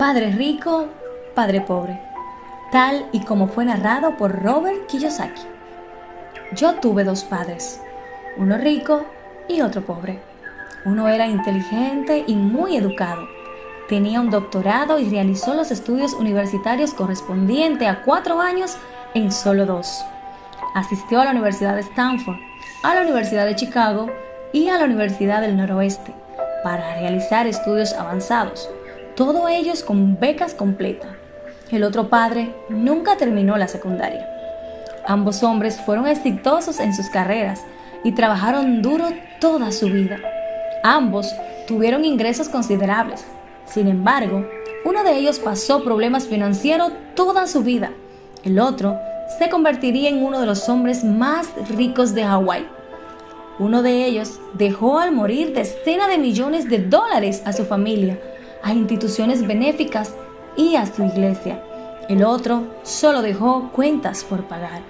Padre rico, padre pobre, tal y como fue narrado por Robert Kiyosaki. Yo tuve dos padres, uno rico y otro pobre. Uno era inteligente y muy educado. Tenía un doctorado y realizó los estudios universitarios correspondientes a cuatro años en solo dos. Asistió a la Universidad de Stanford, a la Universidad de Chicago y a la Universidad del Noroeste para realizar estudios avanzados, todos ellos con becas completas. El otro padre nunca terminó la secundaria. Ambos hombres fueron exitosos en sus carreras y trabajaron duro toda su vida. Ambos tuvieron ingresos considerables. Sin embargo, uno de ellos pasó problemas financieros toda su vida. El otro se convertiría en uno de los hombres más ricos de Hawái. Uno de ellos dejó al morir decenas de millones de dólares a su familia, a instituciones benéficas y a su iglesia. El otro solo dejó cuentas por pagar.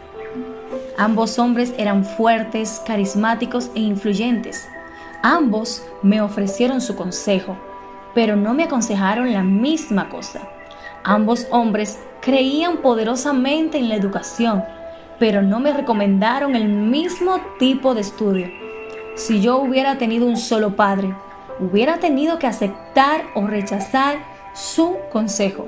Ambos hombres eran fuertes, carismáticos e influyentes. Ambos me ofrecieron su consejo, pero no me aconsejaron la misma cosa. Ambos hombres creían poderosamente en la educación, pero no me recomendaron el mismo tipo de estudio. Si yo hubiera tenido un solo padre, hubiera tenido que aceptar o rechazar su consejo.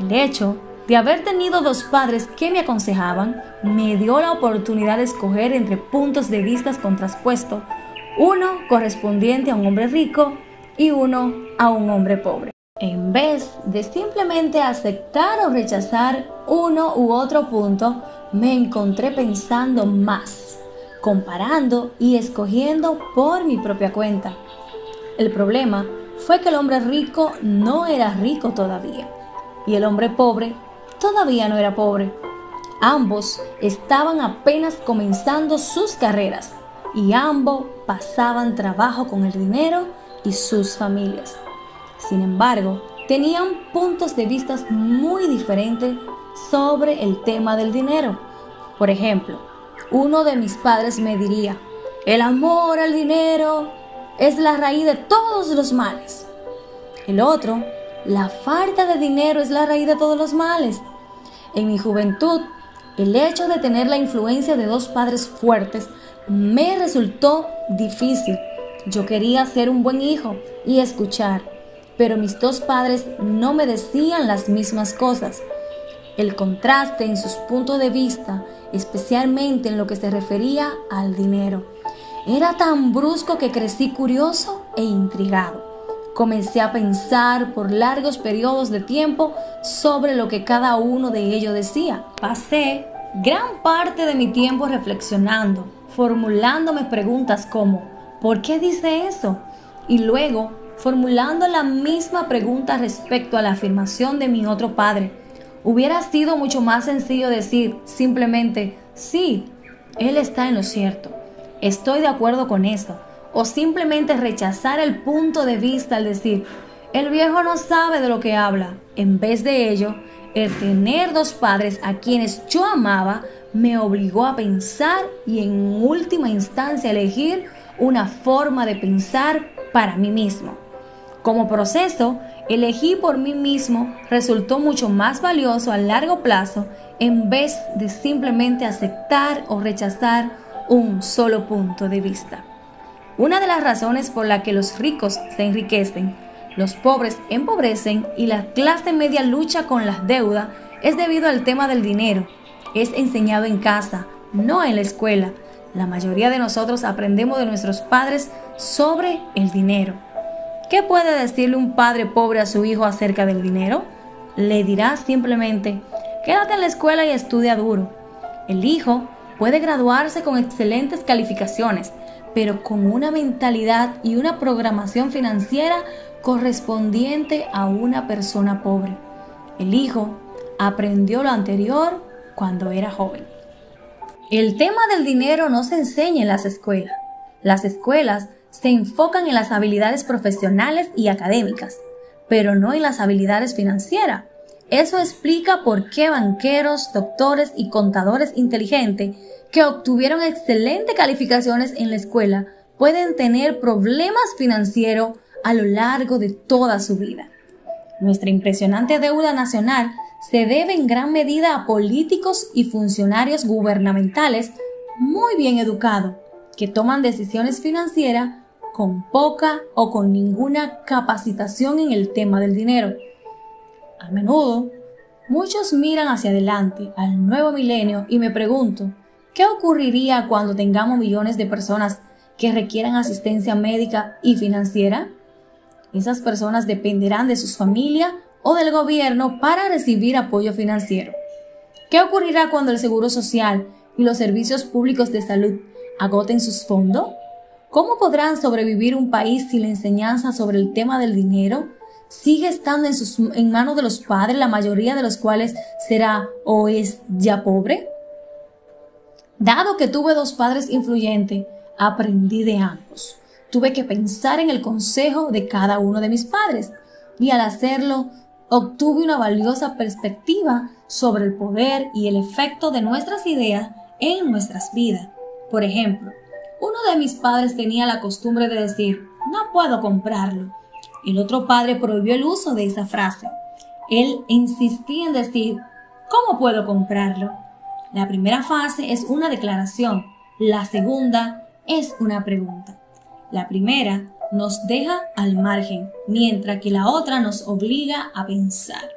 El hecho de haber tenido dos padres que me aconsejaban me dio la oportunidad de escoger entre puntos de vista contrapuestos, uno correspondiente a un hombre rico y uno a un hombre pobre. En vez de simplemente aceptar o rechazar uno u otro punto, me encontré pensando más, comparando y escogiendo por mi propia cuenta. El problema fue que el hombre rico no era rico todavía y el hombre pobre todavía no era pobre. Ambos estaban apenas comenzando sus carreras y ambos pasaban trabajo con el dinero y sus familias. Sin embargo, tenían puntos de vista muy diferentes sobre el tema del dinero. Por ejemplo, uno de mis padres me diría, el amor al dinero es la raíz de todos los males. El otro, la falta de dinero es la raíz de todos los males. En mi juventud, el hecho de tener la influencia de dos padres fuertes me resultó difícil. Yo quería ser un buen hijo y escuchar, pero mis dos padres no me decían las mismas cosas. El contraste en sus puntos de vista, especialmente en lo que se refería al dinero, era tan brusco que crecí curioso e intrigado. Comencé a pensar por largos periodos de tiempo sobre lo que cada uno de ellos decía. Pasé gran parte de mi tiempo reflexionando, formulándome preguntas como ¿por qué dice eso? Y luego formulando la misma pregunta respecto a la afirmación de mi otro padre. Hubiera sido mucho más sencillo decir simplemente, sí, él está en lo cierto, estoy de acuerdo con eso, o simplemente rechazar el punto de vista al decir, el viejo no sabe de lo que habla. En vez de ello, el tener dos padres a quienes yo amaba me obligó a pensar y en última instancia elegir una forma de pensar para mí mismo. Como proceso, elegí por mí mismo resultó mucho más valioso a largo plazo en vez de simplemente aceptar o rechazar un solo punto de vista. Una de las razones por la que los ricos se enriquecen, los pobres empobrecen y la clase media lucha con las deudas es debido al tema del dinero. Es enseñado en casa, no en la escuela. La mayoría de nosotros aprendemos de nuestros padres sobre el dinero. ¿Qué puede decirle un padre pobre a su hijo acerca del dinero? Le dirá simplemente, quédate en la escuela y estudia duro. El hijo puede graduarse con excelentes calificaciones, pero con una mentalidad y una programación financiera correspondiente a una persona pobre. El hijo aprendió lo anterior cuando era joven. El tema del dinero no se enseña en las escuelas. Las escuelas se enfocan en las habilidades profesionales y académicas, pero no en las habilidades financieras. Eso explica por qué banqueros, doctores y contadores inteligentes que obtuvieron excelentes calificaciones en la escuela pueden tener problemas financieros a lo largo de toda su vida. Nuestra impresionante deuda nacional se debe en gran medida a políticos y funcionarios gubernamentales muy bien educados que toman decisiones financieras con poca o con ninguna capacitación en el tema del dinero. A menudo, muchos miran hacia adelante al nuevo milenio y me pregunto, ¿qué ocurriría cuando tengamos millones de personas que requieran asistencia médica y financiera? Esas personas dependerán de sus familias o del gobierno para recibir apoyo financiero. ¿Qué ocurrirá cuando el Seguro Social y los servicios públicos de salud agoten sus fondos? ¿Cómo podrán sobrevivir un país si la enseñanza sobre el tema del dinero sigue estando en, sus, en manos de los padres, la mayoría de los cuales será o es ya pobre? Dado que tuve dos padres influyentes, aprendí de ambos. Tuve que pensar en el consejo de cada uno de mis padres y al hacerlo obtuve una valiosa perspectiva sobre el poder y el efecto de nuestras ideas en nuestras vidas. Por ejemplo, uno de mis padres tenía la costumbre de decir, no puedo comprarlo. El otro padre prohibió el uso de esa frase. Él insistía en decir, ¿cómo puedo comprarlo? La primera fase es una declaración, la segunda es una pregunta. La primera nos deja al margen, mientras que la otra nos obliga a pensar.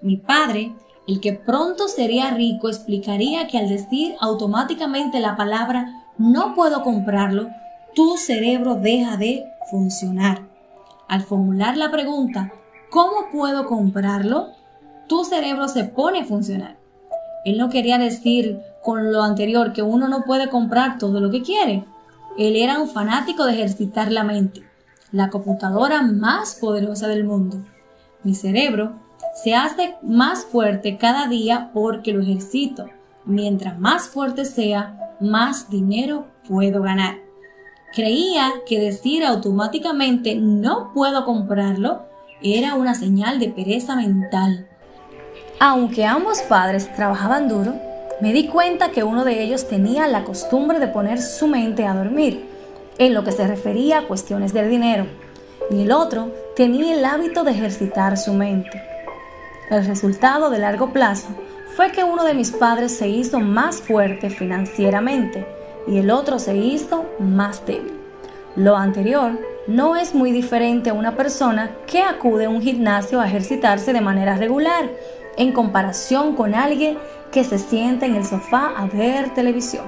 Mi padre, el que pronto sería rico, explicaría que al decir automáticamente la palabra no puedo comprarlo, tu cerebro deja de funcionar. Al formular la pregunta, ¿cómo puedo comprarlo? Tu cerebro se pone a funcionar. Él no quería decir con lo anterior que uno no puede comprar todo lo que quiere. Él era un fanático de ejercitar la mente, la computadora más poderosa del mundo. Mi cerebro se hace más fuerte cada día porque lo ejercito. Mientras más fuerte sea, más dinero puedo ganar. Creía que decir automáticamente no puedo comprarlo era una señal de pereza mental. Aunque ambos padres trabajaban duro, me di cuenta que uno de ellos tenía la costumbre de poner su mente a dormir, en lo que se refería a cuestiones del dinero, y el otro tenía el hábito de ejercitar su mente. El resultado de largo plazo fue que uno de mis padres se hizo más fuerte financieramente y el otro se hizo más débil. Lo anterior no es muy diferente a una persona que acude a un gimnasio a ejercitarse de manera regular en comparación con alguien que se sienta en el sofá a ver televisión.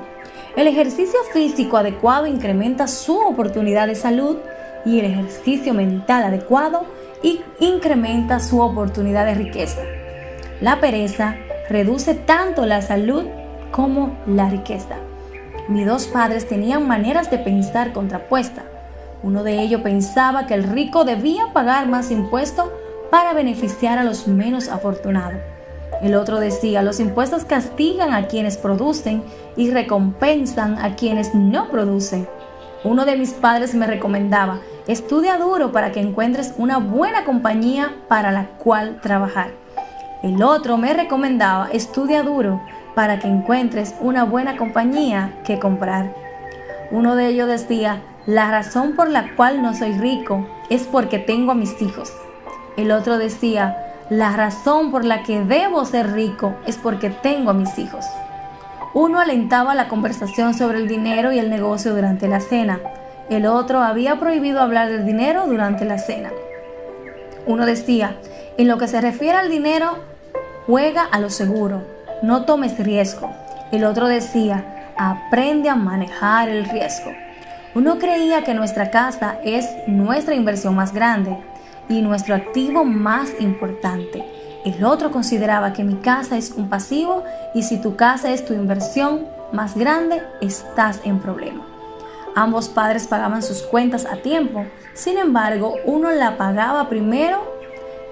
El ejercicio físico adecuado incrementa su oportunidad de salud y el ejercicio mental adecuado incrementa su oportunidad de riqueza. La pereza reduce tanto la salud como la riqueza. Mis dos padres tenían maneras de pensar contrapuestas. Uno de ellos pensaba que el rico debía pagar más impuestos para beneficiar a los menos afortunados. El otro decía, los impuestos castigan a quienes producen y recompensan a quienes no producen. Uno de mis padres me recomendaba, estudia duro para que encuentres una buena compañía para la cual trabajar. El otro me recomendaba, estudia duro para que encuentres una buena compañía que comprar. Uno de ellos decía, la razón por la cual no soy rico es porque tengo a mis hijos. El otro decía, la razón por la que debo ser rico es porque tengo a mis hijos. Uno alentaba la conversación sobre el dinero y el negocio durante la cena. El otro había prohibido hablar del dinero durante la cena. Uno decía, en lo que se refiere al dinero, juega a lo seguro, no tomes riesgo. El otro decía, aprende a manejar el riesgo. Uno creía que nuestra casa es nuestra inversión más grande y nuestro activo más importante. El otro consideraba que mi casa es un pasivo y si tu casa es tu inversión más grande, estás en problema. Ambos padres pagaban sus cuentas a tiempo, sin embargo, uno la pagaba primero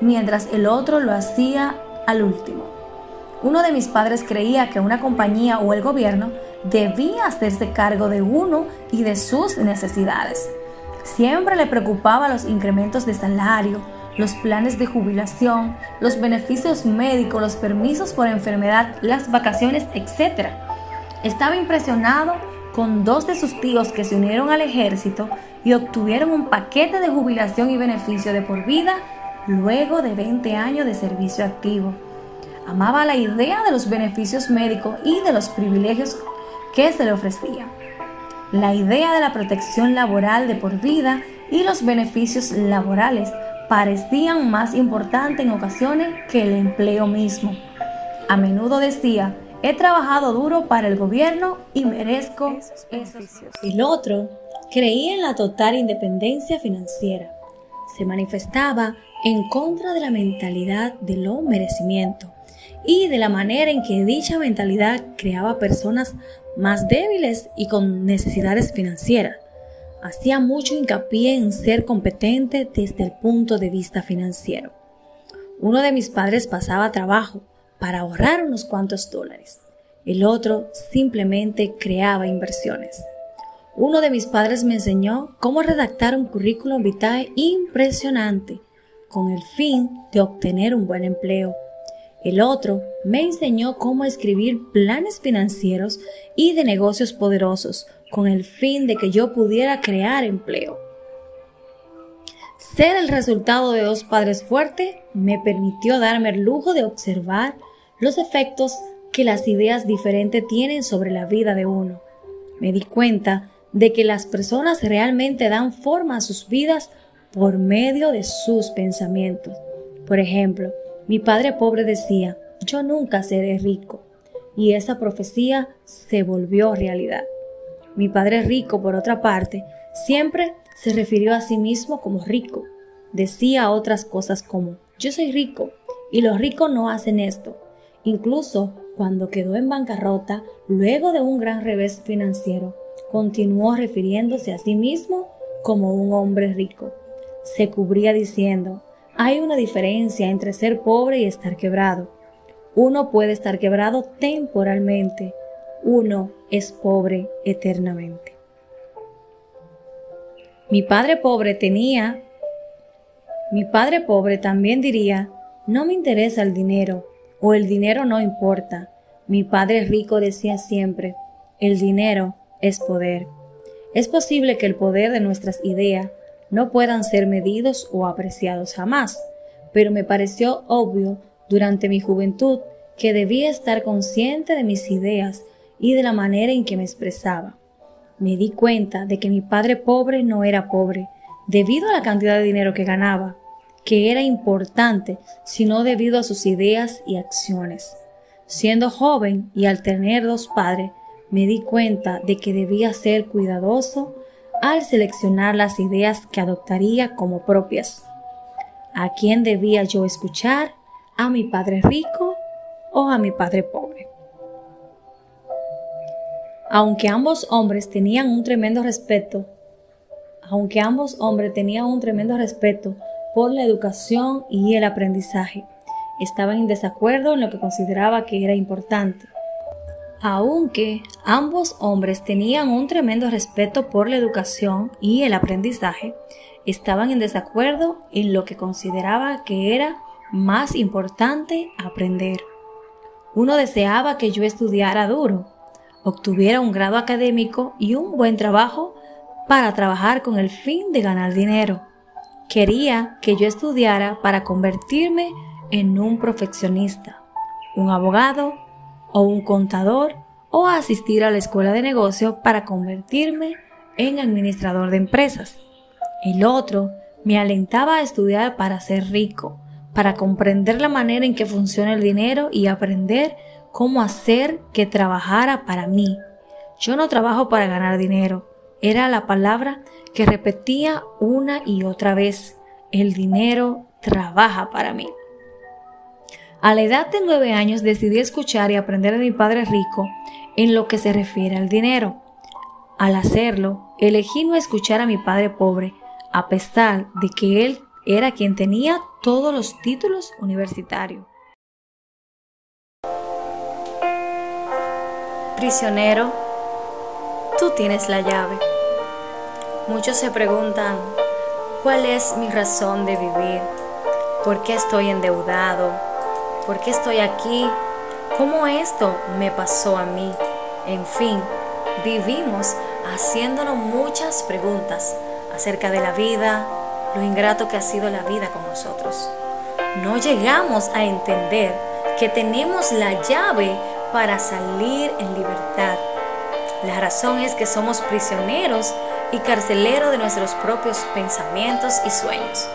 mientras el otro lo hacía al último. Uno de mis padres creía que una compañía o el gobierno debía hacerse cargo de uno y de sus necesidades. Siempre le preocupaba los incrementos de salario, los planes de jubilación, los beneficios médicos, los permisos por enfermedad, las vacaciones, etc. Estaba impresionado con dos de sus tíos que se unieron al ejército y obtuvieron un paquete de jubilación y beneficio de por vida luego de 20 años de servicio activo. Amaba la idea de los beneficios médicos y de los privilegios que se le ofrecían. La idea de la protección laboral de por vida y los beneficios laborales parecían más importantes en ocasiones que el empleo mismo. A menudo decía, he trabajado duro para el gobierno y merezco esos beneficios. El otro creía en la total independencia financiera. Se manifestaba en contra de la mentalidad de lo merecimiento y de la manera en que dicha mentalidad creaba personas más débiles y con necesidades financieras. Hacía mucho hincapié en ser competente desde el punto de vista financiero. Uno de mis padres pasaba trabajo para ahorrar unos cuantos dólares. El otro simplemente creaba inversiones. Uno de mis padres me enseñó cómo redactar un currículum vitae impresionante con el fin de obtener un buen empleo el otro me enseñó cómo escribir planes financieros y de negocios poderosos con el fin de que yo pudiera crear empleo. Ser el resultado de dos padres fuertes me permitió darme el lujo de observar los efectos que las ideas diferentes tienen sobre la vida de uno. Me di cuenta de que las personas realmente dan forma a sus vidas por medio de sus pensamientos. Por ejemplo, mi padre pobre decía, yo nunca seré rico. Y esa profecía se volvió realidad. Mi padre rico, por otra parte, siempre se refirió a sí mismo como rico. Decía otras cosas como, yo soy rico, y los ricos no hacen esto. Incluso cuando quedó en bancarrota, luego de un gran revés financiero, continuó refiriéndose a sí mismo como un hombre rico. Se cubría diciendo, hay una diferencia entre ser pobre y estar quebrado. Uno puede estar quebrado temporalmente, uno es pobre eternamente. Mi padre pobre tenía, mi padre pobre también diría, no me interesa el dinero o el dinero no importa. Mi padre rico decía siempre, el dinero es poder. Es posible que el poder de nuestras ideas no puedan ser medidos o apreciados jamás, pero me pareció obvio durante mi juventud que debía estar consciente de mis ideas y de la manera en que me expresaba. Me di cuenta de que mi padre pobre no era pobre debido a la cantidad de dinero que ganaba, que era importante, sino debido a sus ideas y acciones. Siendo joven y al tener dos padres, me di cuenta de que debía ser cuidadoso al seleccionar las ideas que adoptaría como propias. ¿A quién debía yo escuchar? ¿A mi padre rico o a mi padre pobre? Aunque ambos hombres tenían un tremendo respeto, aunque ambos hombres tenían un tremendo respeto por la educación y el aprendizaje, estaban en desacuerdo en lo que consideraba que era importante. Aunque ambos hombres tenían un tremendo respeto por la educación y el aprendizaje, estaban en desacuerdo en lo que consideraba que era más importante aprender. Uno deseaba que yo estudiara duro, obtuviera un grado académico y un buen trabajo para trabajar con el fin de ganar dinero. Quería que yo estudiara para convertirme en un profesionista, un abogado o un contador o asistir a la escuela de negocio para convertirme en administrador de empresas. El otro me alentaba a estudiar para ser rico, para comprender la manera en que funciona el dinero y aprender cómo hacer que trabajara para mí. Yo no trabajo para ganar dinero. Era la palabra que repetía una y otra vez. El dinero trabaja para mí. A la edad de nueve años decidí escuchar y aprender de mi padre rico en lo que se refiere al dinero. Al hacerlo, elegí no escuchar a mi padre pobre, a pesar de que él era quien tenía todos los títulos universitarios. Prisionero, tú tienes la llave. Muchos se preguntan, ¿cuál es mi razón de vivir? ¿Por qué estoy endeudado? ¿Por qué estoy aquí? ¿Cómo esto me pasó a mí? En fin, vivimos haciéndonos muchas preguntas acerca de la vida, lo ingrato que ha sido la vida con nosotros. No llegamos a entender que tenemos la llave para salir en libertad. La razón es que somos prisioneros y carceleros de nuestros propios pensamientos y sueños.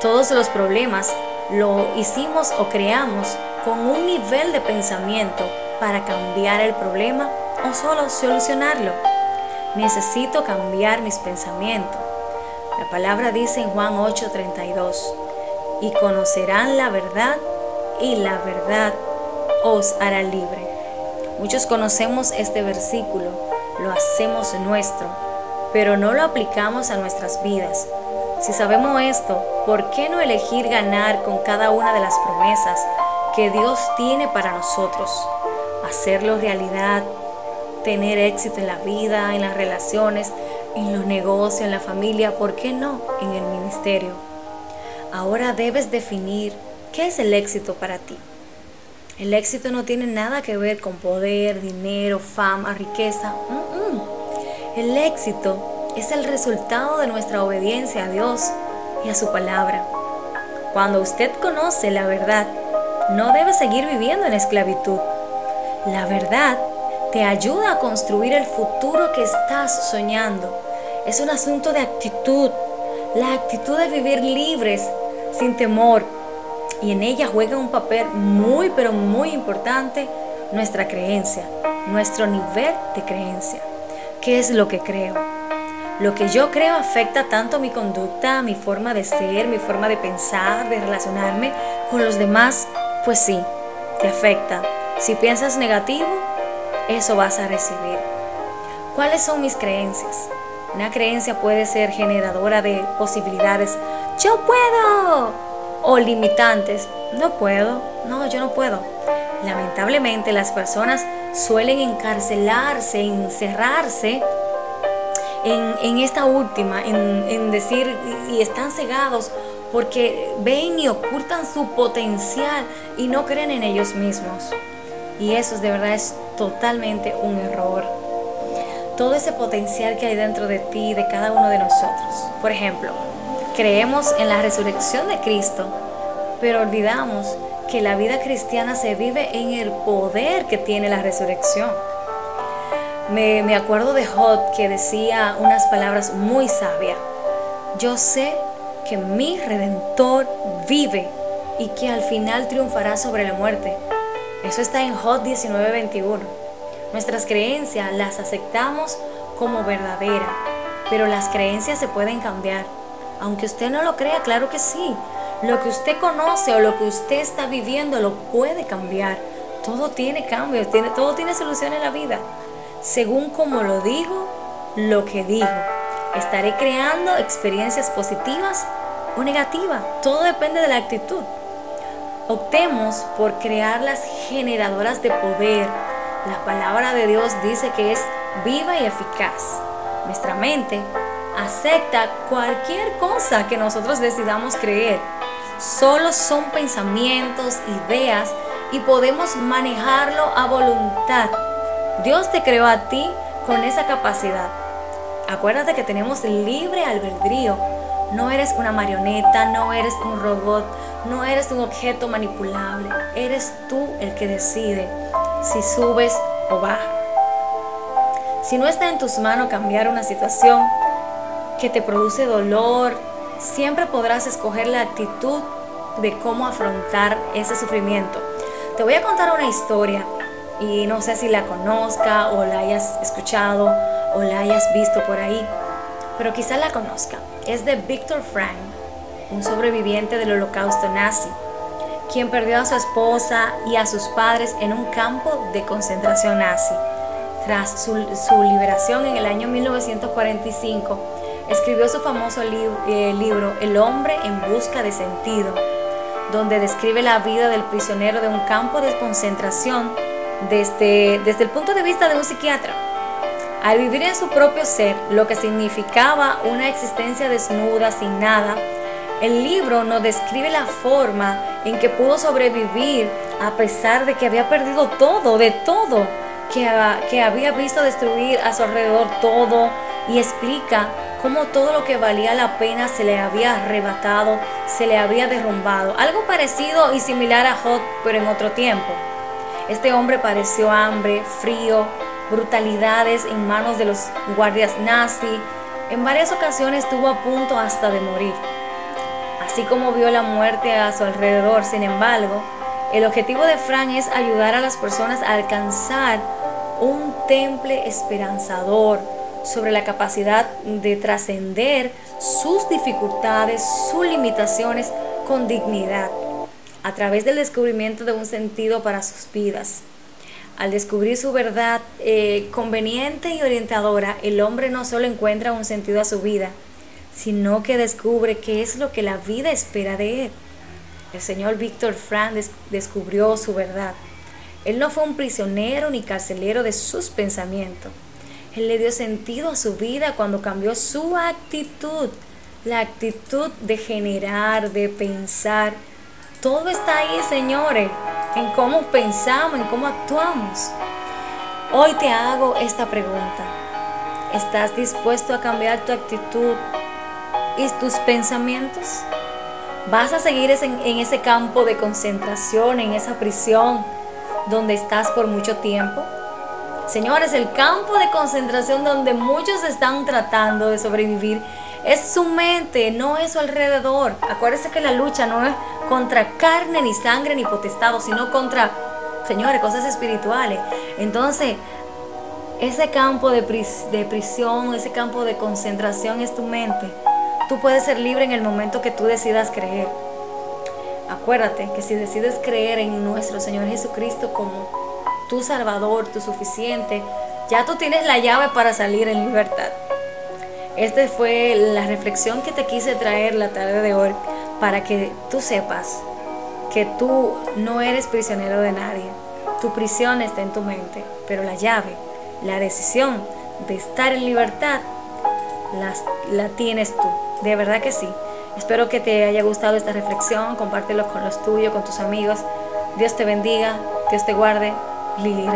Todos los problemas lo hicimos o creamos con un nivel de pensamiento para cambiar el problema o solo solucionarlo. Necesito cambiar mis pensamientos. La palabra dice en Juan 8:32, y conocerán la verdad y la verdad os hará libre. Muchos conocemos este versículo, lo hacemos nuestro, pero no lo aplicamos a nuestras vidas. Si sabemos esto, ¿por qué no elegir ganar con cada una de las promesas que Dios tiene para nosotros? Hacerlo realidad, tener éxito en la vida, en las relaciones, en los negocios, en la familia, ¿por qué no en el ministerio? Ahora debes definir qué es el éxito para ti. El éxito no tiene nada que ver con poder, dinero, fama, riqueza. El éxito es el resultado de nuestra obediencia a Dios y a su palabra. Cuando usted conoce la verdad, no debe seguir viviendo en esclavitud. La verdad te ayuda a construir el futuro que estás soñando. Es un asunto de actitud, la actitud de vivir libres, sin temor, y en ella juega un papel muy pero muy importante nuestra creencia, nuestro nivel de creencia. ¿Qué es lo que creo? Lo que yo creo afecta tanto mi conducta, mi forma de ser, mi forma de pensar, de relacionarme con los demás. Pues sí, te afecta. Si piensas negativo, eso vas a recibir. ¿Cuáles son mis creencias? Una creencia puede ser generadora de posibilidades. Yo puedo, o limitantes. No puedo, no, yo no puedo. Lamentablemente las personas suelen encarcelarse, encerrarse en, esta última, en, en decir, y están cegados porque ven y ocultan su potencial y no creen en ellos mismos. Y eso de verdad es totalmente un error. Todo ese potencial que hay dentro de ti, de cada uno de nosotros. Por ejemplo, Creemos en la resurrección de Cristo, pero olvidamos que la vida cristiana se vive en el poder que tiene la resurrección. Me, acuerdo de Hot que decía unas palabras muy sabias. Yo sé que mi redentor vive y que al final triunfará sobre la muerte. Eso está en Hot 19:21. Nuestras creencias las aceptamos como verdaderas, pero las creencias se pueden cambiar. Aunque usted no lo crea, claro que sí. Lo que usted conoce o lo que usted está viviendo lo puede cambiar. Todo tiene cambios, tiene, todo tiene solución en la vida. Según como lo digo, lo que digo. Estaré creando experiencias positivas o negativas. Todo depende de la actitud. Optemos por crear las generadoras de poder. La palabra de Dios dice que es viva y eficaz. Nuestra mente acepta cualquier cosa que nosotros decidamos creer. Solo son pensamientos, ideas y podemos manejarlo a voluntad. Dios te creó a ti con esa capacidad. Acuérdate que tenemos libre albedrío. No eres una marioneta, no eres un robot, no eres un objeto manipulable. Eres tú el que decide si subes o bajas. Si no está en tus manos cambiar una situación, que te produce dolor, siempre podrás escoger la actitud de cómo afrontar ese sufrimiento. Te voy a contar una historia y no sé si la conozca o la hayas escuchado o la hayas visto por ahí, pero quizá la conozca. Es de Viktor Frank, un sobreviviente del holocausto nazi, quien perdió a su esposa y a sus padres en un campo de concentración nazi. Tras su, su liberación en el año 1945, escribió su famoso eh, libro El hombre en busca de sentido, donde describe la vida del prisionero de un campo de concentración desde, desde el punto de vista de un psiquiatra. Al vivir en su propio ser lo que significaba una existencia desnuda, sin nada, el libro nos describe la forma en que pudo sobrevivir a pesar de que había perdido todo, de todo, que, que había visto destruir a su alrededor todo y explica cómo todo lo que valía la pena se le había arrebatado, se le había derrumbado. Algo parecido y similar a Hot, pero en otro tiempo. Este hombre padeció hambre, frío, brutalidades en manos de los guardias nazi. En varias ocasiones estuvo a punto hasta de morir. Así como vio la muerte a su alrededor, sin embargo, el objetivo de Fran es ayudar a las personas a alcanzar un temple esperanzador sobre la capacidad de trascender sus dificultades, sus limitaciones con dignidad, a través del descubrimiento de un sentido para sus vidas. Al descubrir su verdad eh, conveniente y orientadora, el hombre no solo encuentra un sentido a su vida, sino que descubre qué es lo que la vida espera de él. El señor Víctor Frank descubrió su verdad. Él no fue un prisionero ni carcelero de sus pensamientos. Él le dio sentido a su vida cuando cambió su actitud, la actitud de generar, de pensar. Todo está ahí, señores en cómo pensamos, en cómo actuamos. Hoy te hago esta pregunta. ¿Estás dispuesto a cambiar tu actitud y tus pensamientos? ¿Vas a seguir en ese campo de concentración, en esa prisión donde estás por mucho tiempo? Señores, el campo de concentración donde muchos están tratando de sobrevivir es su mente, no es su alrededor. Acuérdense que la lucha no es contra carne, ni sangre, ni potestado, sino contra, señores, cosas espirituales. Entonces, ese campo de, de prisión, ese campo de concentración es tu mente. Tú puedes ser libre en el momento que tú decidas creer. Acuérdate que si decides creer en nuestro Señor Jesucristo como tu Salvador, tu suficiente, ya tú tienes la llave para salir en libertad. Esta fue la reflexión que te quise traer la tarde de hoy para que tú sepas que tú no eres prisionero de nadie. Tu prisión está en tu mente, pero la llave, la decisión de estar en libertad, la tienes tú. De verdad que sí. Espero que te haya gustado esta reflexión. Compártelo con los tuyos, con tus amigos. Dios te bendiga, Dios te guarde. Lili.